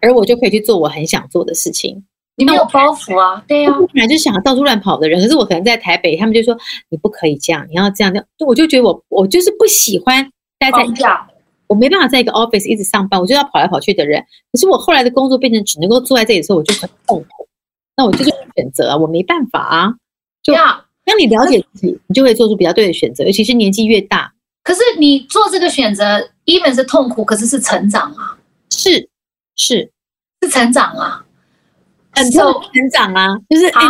而我就可以去做我很想做的事情。你没有包袱啊，对呀、啊，本来就想要到处乱跑的人，可是我可能在台北，他们就说你不可以这样，你要这样这样，我就觉得我我就是不喜欢待在这样，我没办法在一个 office 一直上班，我就要跑来跑去的人。可是我后来的工作变成只能够坐在这里的时候，我就很痛苦。那我就是选择啊，我没办法啊。就当你了解自己，你就会做出比较对的选择，尤其是年纪越大。可是你做这个选择，even 是痛苦，可是是成长啊，是是是成长啊。很痛的成长啊，就是、欸、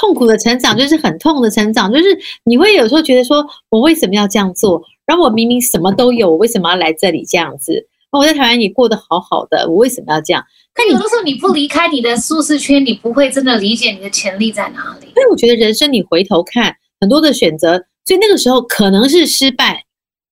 痛苦的成长，就是很痛的成长，就是你会有时候觉得说，我为什么要这样做？然后我明明什么都有，我为什么要来这里这样子？我在台湾也过得好好的，我为什么要这样？可有的时候你不离开你的舒适圈，你不会真的理解你的潜力在哪里。所以我觉得人生你回头看很多的选择，所以那个时候可能是失败，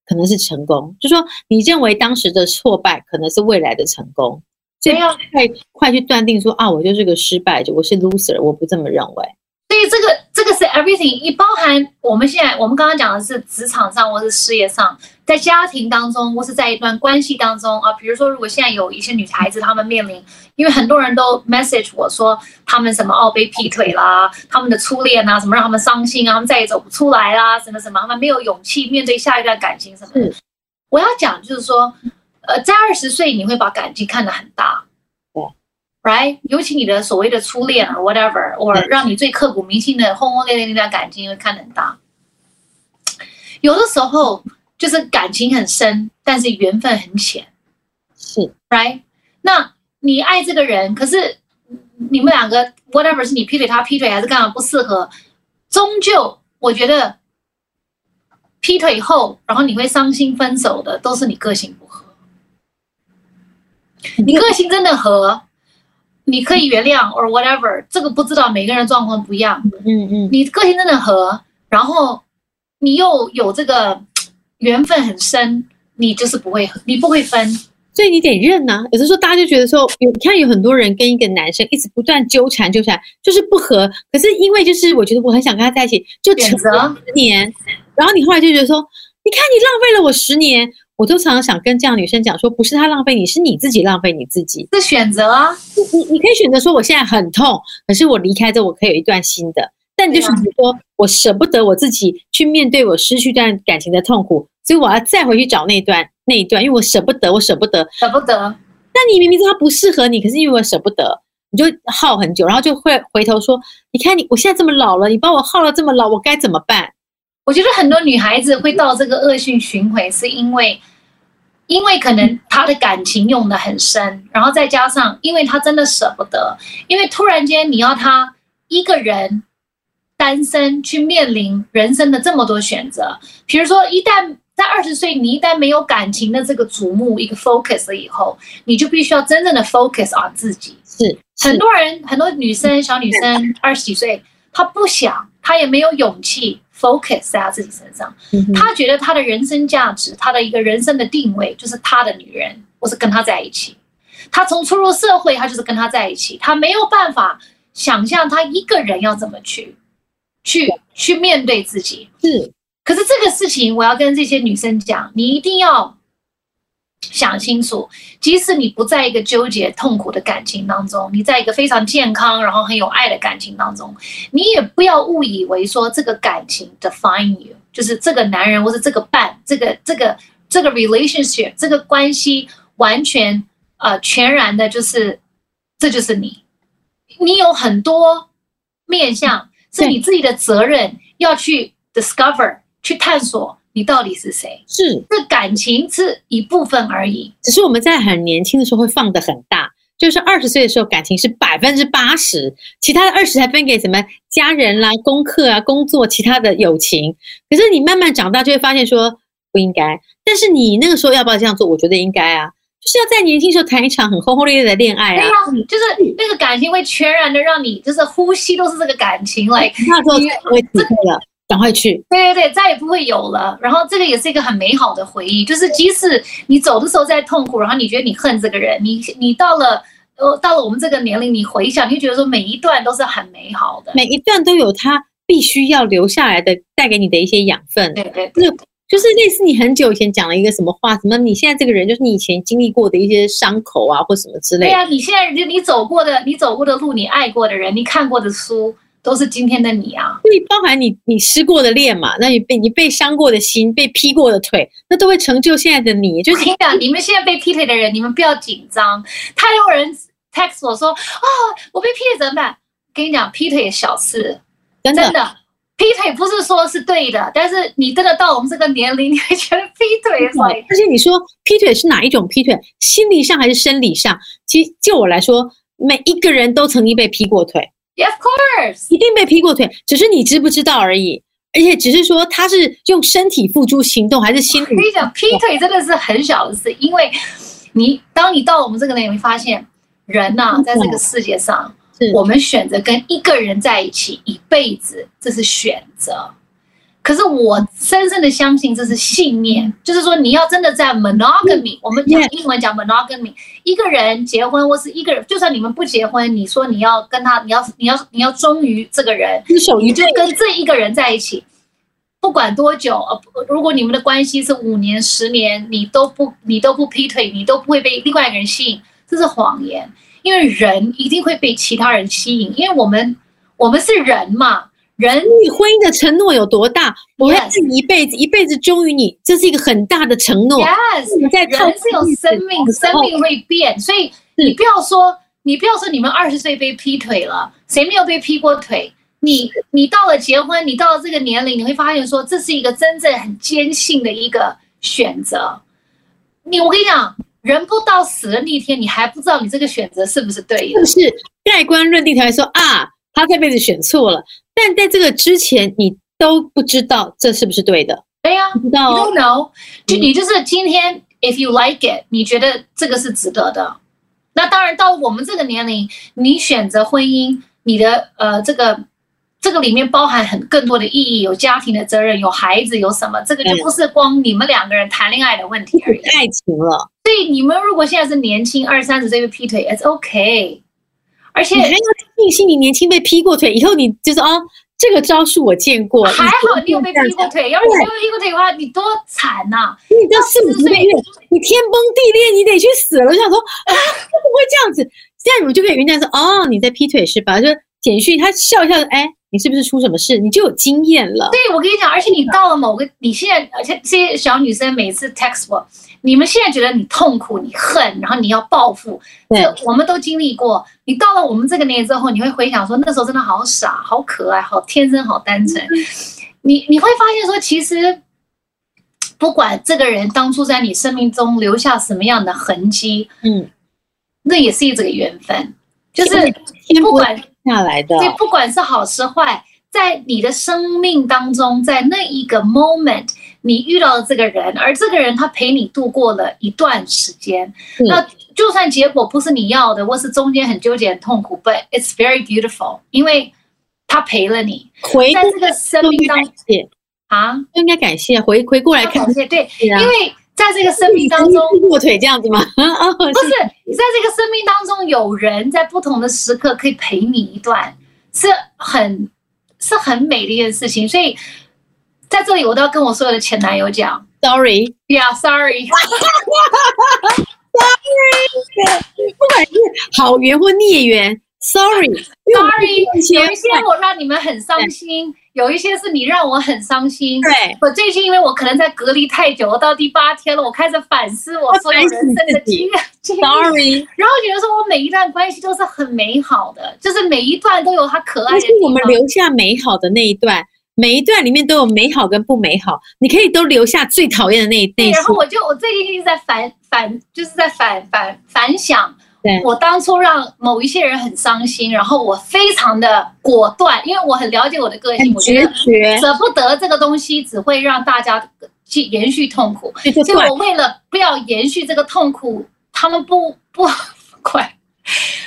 可能是成功，就说你认为当时的挫败可能是未来的成功。所以要太快去断定说啊，我就是个失败者，我是 loser，我不这么认为。所以这个这个是 everything，一包含我们现在我们刚刚讲的是职场上或是事业上，在家庭当中或是在一段关系当中啊，比如说如果现在有一些女孩子她们面临，因为很多人都 message 我说她们什么哦被劈腿啦，她们的初恋啊什么让她们伤心啊，她们再也走不出来啦，什么什么，她们没有勇气面对下一段感情什么的。我要讲就是说。呃，在二十岁你会把感情看得很大，对，right？尤其你的所谓的初恋啊，whatever，或让你最刻骨铭心的轰轰烈烈那段感情会看得很大。有的时候就是感情很深，但是缘分很浅，是，right？那你爱这个人，可是你们两个 whatever 是你劈腿他劈腿还是干嘛不适合，终究我觉得劈腿后，然后你会伤心分手的，都是你个性。你个性真的合，你可以原谅，or whatever，这个不知道每个人状况不一样。嗯嗯，你个性真的合，然后你又有这个缘分很深，你就是不会，你不会分，所以你得认呐、啊。有的时候大家就觉得说，有你看有很多人跟一个男生一直不断纠缠纠缠，就是不合。可是因为就是我觉得我很想跟他在一起，就扯了十年，然后你后来就觉得说。你看你浪费了我十年。我都常常想跟这样女生讲说，不是她浪费你，是你自己浪费你自己。是选择啊，你你可以选择说，我现在很痛，可是我离开之后，我可以有一段新的。但你就选择说我舍不得我自己去面对我失去一段感情的痛苦，所以我要再回去找那段那一段，因为我舍不得，我舍不得，舍不得。但你明明知道他不适合你，可是因为我舍不得，你就耗很久，然后就会回头说，你看你，我现在这么老了，你把我耗了这么老，我该怎么办？我觉得很多女孩子会到这个恶性循环，是因为，因为可能她的感情用的很深，然后再加上，因为她真的舍不得，因为突然间你要她一个人单身去面临人生的这么多选择，比如说一旦在二十岁，你一旦没有感情的这个瞩目一个 focus 了以后，你就必须要真正的 focus on 自己。是，是很多人很多女生小女生二十几岁，她不想，她也没有勇气。Focus 在他自己身上，他觉得他的人生价值，他的一个人生的定位就是他的女人，我是跟他在一起。他从出入社会，他就是跟他在一起，他没有办法想象他一个人要怎么去，去去面对自己。是，可是这个事情，我要跟这些女生讲，你一定要。想清楚，即使你不在一个纠结痛苦的感情当中，你在一个非常健康然后很有爱的感情当中，你也不要误以为说这个感情 define you，就是这个男人或者这个伴，这个这个这个 relationship 这个关系完全呃全然的就是这就是你，你有很多面向是你自己的责任要去 discover 去探索。你到底是谁？是，这感情是一部分而已。只是我们在很年轻的时候会放得很大，就是二十岁的时候感情是百分之八十，其他的二十还分给什么家人啦、功课啊、工作、其他的友情。可是你慢慢长大就会发现说不应该。但是你那个时候要不要这样做？我觉得应该啊，就是要在年轻时候谈一场很轰轰烈烈的恋爱啊。对呀，就是那个感情会全然的让你就是呼吸都是这个感情来，那时候才会体会了。赶快去！对对对，再也不会有了。然后这个也是一个很美好的回忆，就是即使你走的时候在痛苦，然后你觉得你恨这个人，你你到了呃到了我们这个年龄，你回想，你就觉得说每一段都是很美好的，每一段都有他必须要留下来的，带给你的一些养分。对对对，就就是类似你很久以前讲了一个什么话，什么你现在这个人就是你以前经历过的一些伤口啊，或什么之类的。对呀，你现在就你走过的，你走过的路，你爱过的人，你看过的书。都是今天的你啊，所以包含你你失过的恋嘛，那你被你被伤过的心，被劈过的腿，那都会成就现在的你。就是你讲，你们现在被劈腿的人，你们不要紧张。太多人 text 我说，啊、哦，我被劈腿怎么办？跟你讲，劈腿也小事，真的，真的，劈腿不是说是对的，但是你真的到我们这个年龄，你会觉得劈腿。而且你说劈腿是哪一种劈腿？心理上还是生理上？其实就我来说，每一个人都曾经被劈过腿。Of course，一定被劈过腿，只是你知不知道而已。而且只是说他是用身体付诸行动，还是心理？我跟你讲，劈腿真的是很小的事，因为你当你到我们这个年龄，你会发现人呐、啊，在这个世界上，我们选择跟一个人在一起一辈子，这是选择。可是我深深的相信这是信念，就是说你要真的在 monogamy，我们讲英文讲 monogamy，一个人结婚或是一个人，就算你们不结婚，你说你要跟他，你要你要你要忠于这个人，你就跟这一个人在一起，不管多久，呃，如果你们的关系是五年、十年，你都不你都不劈腿，你都不会被另外一个人吸引，这是谎言，因为人一定会被其他人吸引，因为我们我们是人嘛。人与婚姻的承诺有多大？我要是一辈子，一辈子忠于你，这是一个很大的承诺。Yes，你在人是有生命，生命会变，所以你不要说，你不要说你们二十岁被劈腿了，谁没有被劈过腿？你你到了结婚，你到了这个年龄，你会发现说，这是一个真正很坚信的一个选择。你我跟你讲，人不到死的那一天，你还不知道你这个选择是不是对的。就是盖棺论定才说啊，他这辈子选错了。但在这个之前，你都不知道这是不是对的。对呀、啊，不知道、哦。You don't know，就你就是今天、嗯、，if you like it，你觉得这个是值得的。那当然，到我们这个年龄，你选择婚姻，你的呃，这个这个里面包含很更多的意义，有家庭的责任，有孩子，有什么？这个就不是光你们两个人谈恋爱的问题而已。爱情了。所以你们如果现在是年轻，二三十岁被劈腿，it's okay。而且你还要庆幸你年轻被劈过腿，以后你就是哦，这个招数我见过，还好你有被劈过腿，要是没有劈过腿的话，你多惨呐！你到四五十岁，你天崩地裂，你得去死了。我想说啊，不会这样子，这样你们就可以原谅说哦，你在劈腿是吧？就简讯他笑一笑，哎，你是不是出什么事？你就有经验了。对，我跟你讲，而且你到了某个，你现在而且这些小女生每次 text 我。你们现在觉得你痛苦、你恨，然后你要报复，对，我们都经历过。你到了我们这个年纪之后，你会回想说，那时候真的好傻、好可爱、好天真、好单纯。你你会发现说，其实不管这个人当初在你生命中留下什么样的痕迹，嗯，那也是一种缘分，就是不管下来的，对，不管是好是坏，在你的生命当中，在那一个 moment。你遇到了这个人，而这个人他陪你度过了一段时间，嗯、那就算结果不是你要的，或是中间很纠结、很痛苦，but it's very beautiful，因为他陪了你，回在这个生命当中啊，应该感谢回回过来看，谢对，啊、因为在这个生命当中，卧腿这样子吗？不是，在这个生命当中，有人在不同的时刻可以陪你一段，是很是很美的一件事情，所以。在这里，我都要跟我所有的前男友讲，sorry，yeah，sorry，sorry，不管是好缘或孽缘，sorry，sorry，有一些我让你们很伤心，有一些是你让我很伤心。对，我最近因为我可能在隔离太久，我到第八天了，我开始反思我所有人生的经验，sorry，然后觉得说我每一段关系都是很美好的，就是每一段都有它可爱的是我们留下美好的那一段。每一段里面都有美好跟不美好，你可以都留下最讨厌的那一段。然后我就我最近一直在反反，就是在反反反想，我当初让某一些人很伤心，然后我非常的果断，因为我很了解我的个性，我觉得舍不得这个东西只会让大家去延续痛苦，所以我为了不要延续这个痛苦，他们不不 快，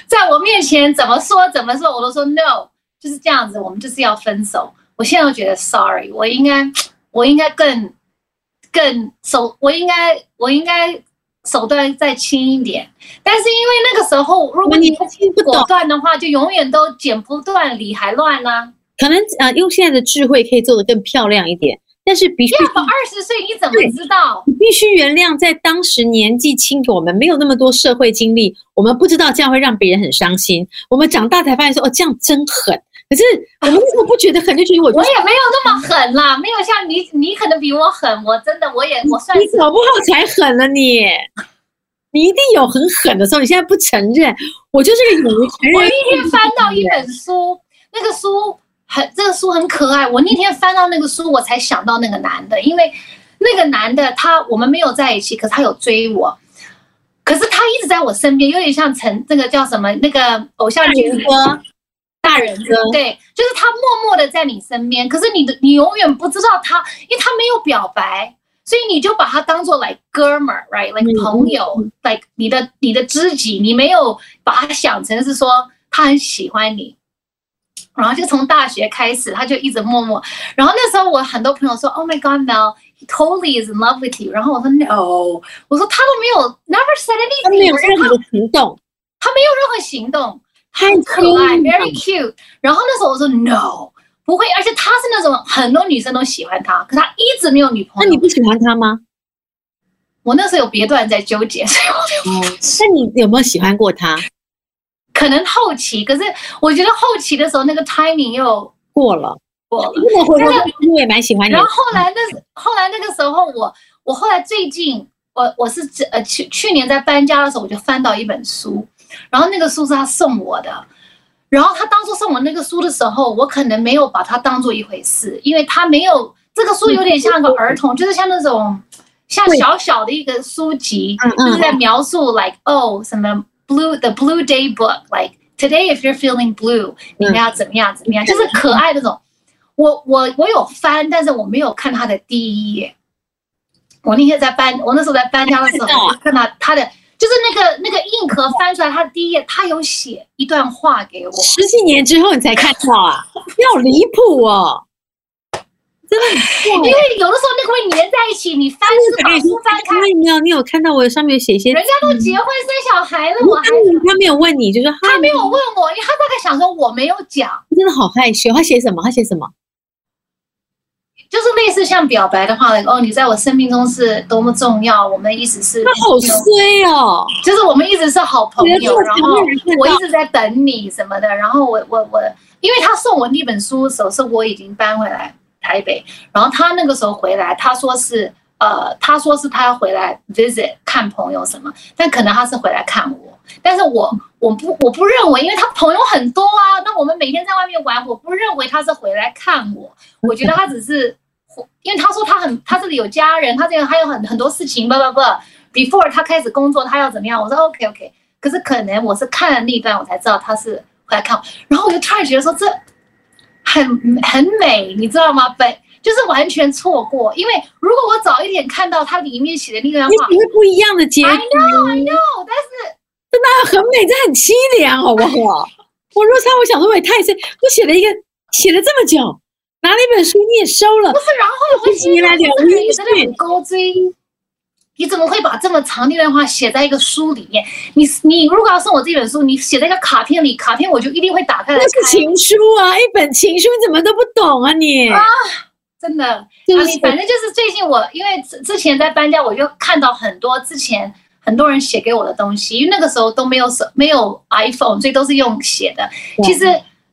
在我面前怎么说怎么说，我都说 no，就是这样子，我们就是要分手。我现在都觉得 sorry，我应该，我应该更更手，我应该我应该手段再轻一点。但是因为那个时候，如果你不果断的话，就永远都剪不断，理还乱呢、啊。可能呃，用现在的智慧可以做得更漂亮一点，但是必须要二十岁你怎么知道？你必须原谅，在当时年纪轻，我们没有那么多社会经历，我们不知道这样会让别人很伤心。我们长大才发现说，哦，这样真狠。可是我们怎么不觉得狠？就觉得我我也没有那么狠啦，没有像你，你可能比我狠。我真的，我也我算是你搞不好才狠了你，你一定有很狠的时候，你现在不承认。我就是个勇于承认。我那天翻到一本书，那个书很，这个书很可爱。我那天翻到那个书，我才想到那个男的，因为那个男的他我们没有在一起，可是他有追我，可是他一直在我身边，有点像陈那个叫什么那个偶像剧歌。大人哥，对，就是他默默的在你身边，可是你的你永远不知道他，因为他没有表白，所以你就把他当做 like 哥们儿，right，like 朋友、嗯、，like 你的你的知己，你没有把他想成是说他很喜欢你，然后就从大学开始，他就一直默默，然后那时候我很多朋友说，Oh my God, Mel，he totally is in love with you，然后我说 No，我说他都没有，never said anything，他没有任何行动，他没有任何行动。很可爱，very cute。然后那时候我说 no，不会，而且他是那种很多女生都喜欢他，可他一直没有女朋友。那你不喜欢他吗？我那时候有别段在纠结，所以我就……那你有没有喜欢过他？可能后期，可是我觉得后期的时候那个 timing 又过了，过了。那个我也蛮喜欢你。然后后来那后来那个时候，我我后来最近，我我是呃去去年在搬家的时候，我就翻到一本书。然后那个书是他送我的，然后他当初送我那个书的时候，我可能没有把它当做一回事，因为他没有这个书有点像个儿童，就是像那种像小小的一个书籍，就是在描述 like oh 什么 blue the blue day book like today if you're feeling blue 你们要怎么样怎么样，就是可爱那种。我我我有翻，但是我没有看他的第一页。我那天在搬，我那时候在搬家的时候，看到他的。就是那个那个硬壳翻出来，他的第一页，他有写一段话给我。十几年之后你才看到啊，你好离谱哦！真的很因为有的时候那个会粘在一起，你翻是把书翻开。没有，你有看到我上面有写一些？人家都结婚生小孩了，我还他没有问你，就说他没有问我，因为他大概想说我没有讲。真的好害羞，他写什么？他写什么？就是类似像表白的话哦，你在我生命中是多么重要，我们一直是。他好衰哦，就是我们一直是好朋友，然后我一直在等你什么的，然后我我我，因为他送我那本书的时候，是我已经搬回来台北，然后他那个时候回来，他说是呃，他说是他要回来 visit 看朋友什么，但可能他是回来看我，但是我我不我不认为，因为他朋友很多啊，那我们每天在外面玩，我不认为他是回来看我，我觉得他只是。因为他说他很，他这里有家人，他这样还有很很多事情，不不不，before 他开始工作，他要怎么样？我说 OK OK，可是可能我是看了那一段，我才知道他是回来看我，然后我就突然觉得说这很很美，你知道吗？本就是完全错过，因为如果我早一点看到他里面写的那段话，你会不一样的结局。I know I know，但是真的很美，这很凄凉，好不好？我若差，我想说我也太深，我写了一个写了这么久。拿了一本书你也收了？不是，然后我心里来了，我也真的很高追。你怎么会把这么长的一段话写在一个书里面？你你如果要送我这本书，你写在一个卡片里，卡片我就一定会打开来。那是情书啊，一本情书，你怎么都不懂啊你？啊，真的，啊你反正就是最近我因为之前在搬家，我就看到很多之前很多人写给我的东西，因为那个时候都没有手没有 iPhone，所以都是用写的。其实。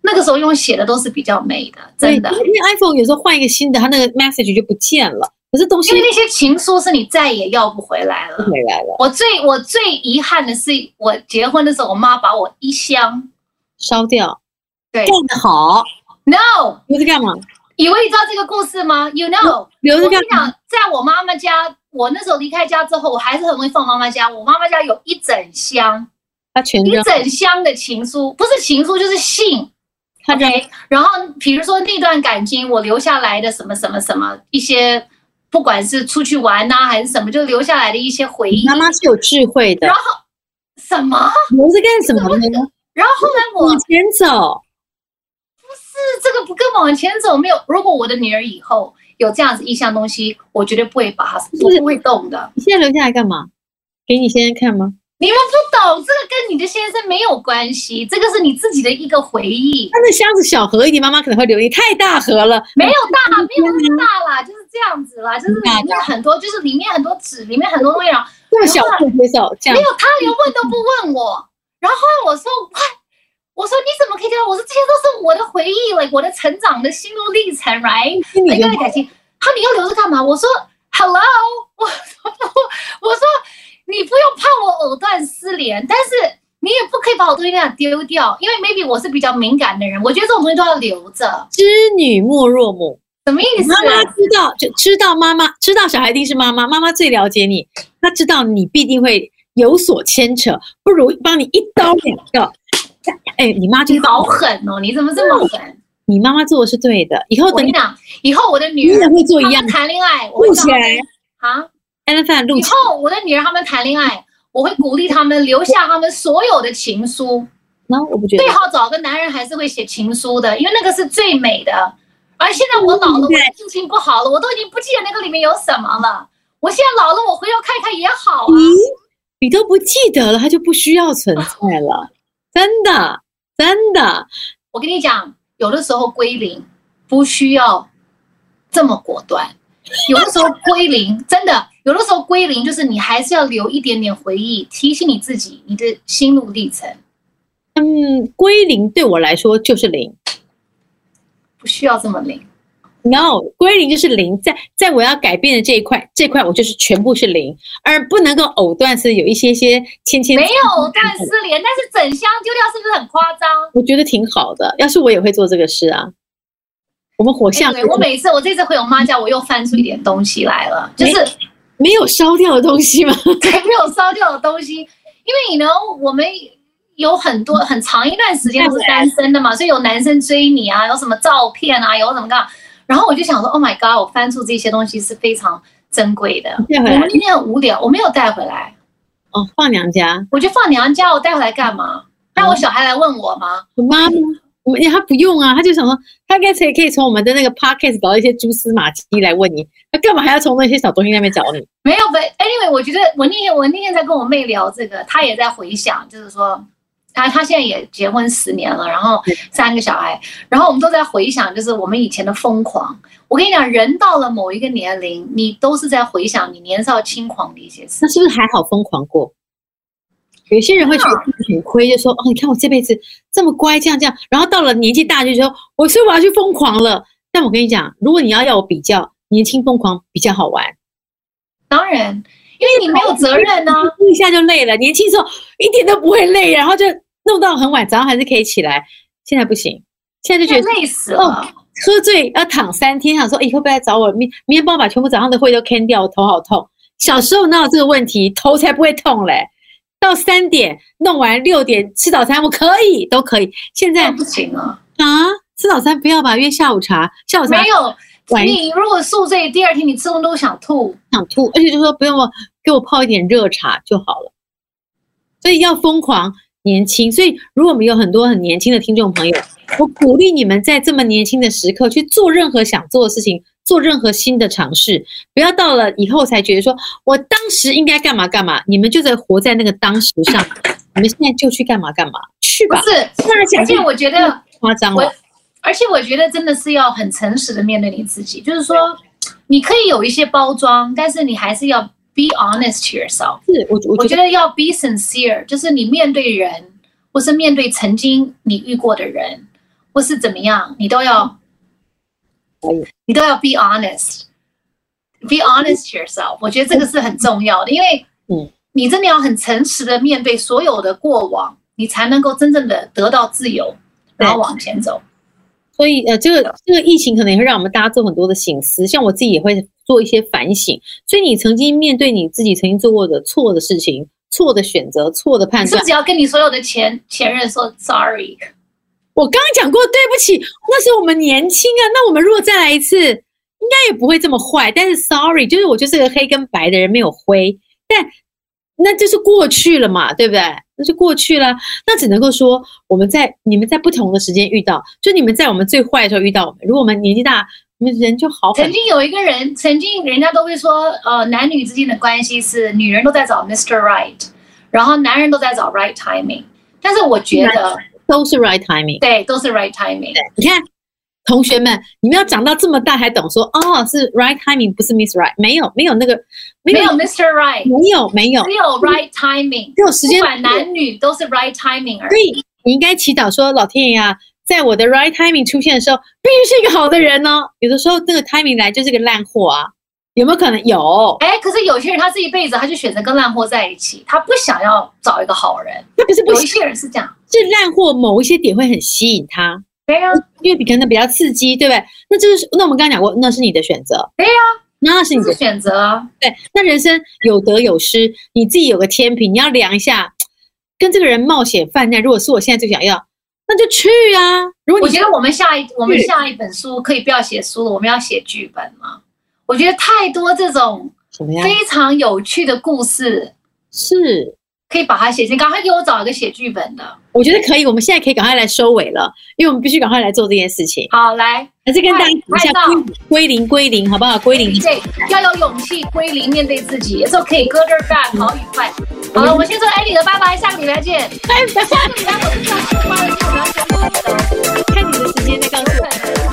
那个时候用写的都是比较美的，真的。因为 iPhone 有时候换一个新的，它那个 message 就不见了。可是东西，因为那些情书是你再也要不回来了。回来了。我最我最遗憾的是，我结婚的时候，我妈把我一箱烧掉。对，干得好。No，你是干嘛？以为你知道这个故事吗？You know，留着干嘛？我跟你讲，在我妈妈家，我那时候离开家之后，我还是很容易放妈妈家。我妈妈家有一整箱，她全一整箱的情书，不是情书就是信。OK，然后比如说那段感情，我留下来的什么什么什么一些，不管是出去玩呐、啊、还是什么，就留下来的一些回忆。妈妈是有智慧的。然后什么？留着干什么呢？然后后来我往前走，这个不跟往前走没有。如果我的女儿以后有这样子一项东西，我绝对不会把它，我不会动的。你现在留下来干嘛？给你先生看吗？你们不懂，这个跟你的先生没有关系，这个是你自己的一个回忆。他那箱子小盒一点，妈妈可能会留意。太大盒了，没有大，没有那么大啦，就是这样子啦，就是里面很多，就是里面很多纸，里面很多东西啊。这么小不接受，这样没有，他连问都不问我。然后我说，我说你怎么可以这样？我说这些都是我的回忆，like 我的成长的心路历程，right？每个人感情，他你要留着干嘛？我说，hello，我说，我说。你不用怕我藕断丝连，但是你也不可以把我东西那样丢掉，因为 maybe 我是比较敏感的人，我觉得这种东西都要留着。知女莫若母，什么意思？妈妈知道，就知道妈妈知道小孩一定是妈妈，妈妈最了解你，她知道你必定会有所牵扯，不如帮你一刀两个。哎，你妈真好狠哦！你怎么这么狠？你妈妈做的是对的，以后等你讲，以后我的女儿也会做一样谈恋爱，目前啊。以后我的女儿他们谈恋爱，我会鼓励他们留下他们所有的情书。那我不觉得最好找个男人还是会写情书的，因为那个是最美的。而现在我老了，我心情不好了，我都已经不记得那个里面有什么了。我现在老了，我回头看看也好啊。你都不记得了，它就不需要存在了。真的，真的，我跟你讲，有的时候归零不需要这么果断。有的时候归零，真的，有的时候归零就是你还是要留一点点回忆，提醒你自己你的心路历程。嗯，归零对我来说就是零，不需要这么零。No，归零就是零，在在我要改变的这一块，这块我就是全部是零，而不能够藕断丝，有一些些牵牵。没有藕断丝连，但是整箱丢掉是不是很夸张？我觉得挺好的，要是我也会做这个事啊。我们火象，对，我每次我这次回我妈家，我又翻出一点东西来了，就是没有烧掉的东西吗？对，没有烧掉的东西，因为你呢，我们有很多很长一段时间都是单身的嘛，所以有男生追你啊，有什么照片啊，有什么干，然后我就想说，Oh my God，我翻出这些东西是非常珍贵的。我们今天很无聊，我没有带回来。哦，放娘家，我就放娘家，我带回来干嘛？让我小孩来问我吗？我妈妈。他不用啊，他就想说，他干脆可以从我们的那个 podcast 找一些蛛丝马迹来问你，他干嘛还要从那些小东西那边找你？没有，but anyway，我觉得我那天我那天在跟我妹聊这个，她也在回想，就是说，她她现在也结婚十年了，然后三个小孩，然后我们都在回想，就是我们以前的疯狂。我跟你讲，人到了某一个年龄，你都是在回想你年少轻狂的一些事。那是不是还好疯狂过？有些人会觉得自己很亏，就说：“哦，你看我这辈子这么乖，这样这样。”然后到了年纪大，就说：“我所以我要去疯狂了。”但我跟你讲，如果你要要我比较，年轻疯狂比较好玩。当然，因为你没有责任呢、啊，一下就累了。年轻时候一点都不会累，然后就弄到很晚，早上还是可以起来。现在不行，现在就觉得累死了。哦，喝醉要躺三天，想说：“以后不要来找我，明明天帮我把全部早上的会都 can 掉，我头好痛。”小时候哪有这个问题？头才不会痛嘞。到三点弄完，六点吃早餐，我可以，都可以。现在不行了！啊，吃早餐不要吧，约下午茶。下午茶没有。你如果宿醉，第二天你吃东西都想吐，想吐，而且就说不用我给我泡一点热茶就好了。所以要疯狂年轻。所以如果我们有很多很年轻的听众朋友，我鼓励你们在这么年轻的时刻去做任何想做的事情。做任何新的尝试，不要到了以后才觉得说，我当时应该干嘛干嘛。你们就在活在那个当时上，你们现在就去干嘛干嘛，去吧。不是，而且我觉得夸张了。而且我觉得真的是要很诚实的面对你自己，就是说，你可以有一些包装，但是你还是要 be honest to yourself。是，我我觉得要 be sincere，就是你面对人，或是面对曾经你遇过的人，或是怎么样，你都要。你都要 be honest，be honest to yourself。我觉得这个是很重要的，因为，嗯，你真的要很诚实的面对所有的过往，你才能够真正的得到自由，然后往前走。所以，呃，这个这个疫情可能也会让我们大家做很多的省思，像我自己也会做一些反省。所以，你曾经面对你自己曾经做过的错的事情、错的选择、错的判断，是不是要跟你所有的前前任说 sorry？我刚刚讲过，对不起，那是我们年轻啊。那我们如果再来一次，应该也不会这么坏。但是，sorry，就是我就是个黑跟白的人，没有灰。但那就是过去了嘛，对不对？那就过去了。那只能够说，我们在你们在不同的时间遇到，就你们在我们最坏的时候遇到我们。如果我们年纪大，人就好。曾经有一个人，曾经人家都会说，呃，男女之间的关系是女人都在找 Mr. Right，然后男人都在找 Right Timing。但是我觉得。都是 right timing，对，都是 right timing。你看，同学们，你们要长到这么大还懂说哦，是 right timing，不是 miss right，没有，没有那个，没有 Mr. Right，没有，没有，只有 right timing，只有时间，不管男女都是 right timing 而已。所以你应该祈祷说，老天爷啊，在我的 right timing 出现的时候，必须是一个好的人哦。有的时候这个 timing 来就是个烂货啊。有没有可能有？哎，可是有些人他这一辈子他就选择跟烂货在一起，他不想要找一个好人。那不是不，有一些人是这样，这烂货某一些点会很吸引他。对呀、啊，因为比可能比较刺激，对不对？那这是那我们刚刚讲过，那是你的选择。对呀、啊，那是你的选择。对，那人生有得有失，你自己有个天平，你要量一下，跟这个人冒险犯难。如果是我现在最想要，那就去啊。如果你我觉得我们下一我们下一本书可以不要写书了，我们要写剧本吗？我觉得太多这种非常有趣的故事，是可以把它写成，赶快给我找一个写剧本的。我觉得可以，我们现在可以赶快来收尾了，因为我们必须赶快来做这件事情。好，来，还是跟大家讲一下归归零归零，好不好？归零，对，要有勇气归零，面对自己，也可以搁这儿干，好与坏。好了，我们先说 Andy 的，拜拜，下个礼拜见。下个礼拜我们要做吗？我们要做吗？看你的时间再告诉我。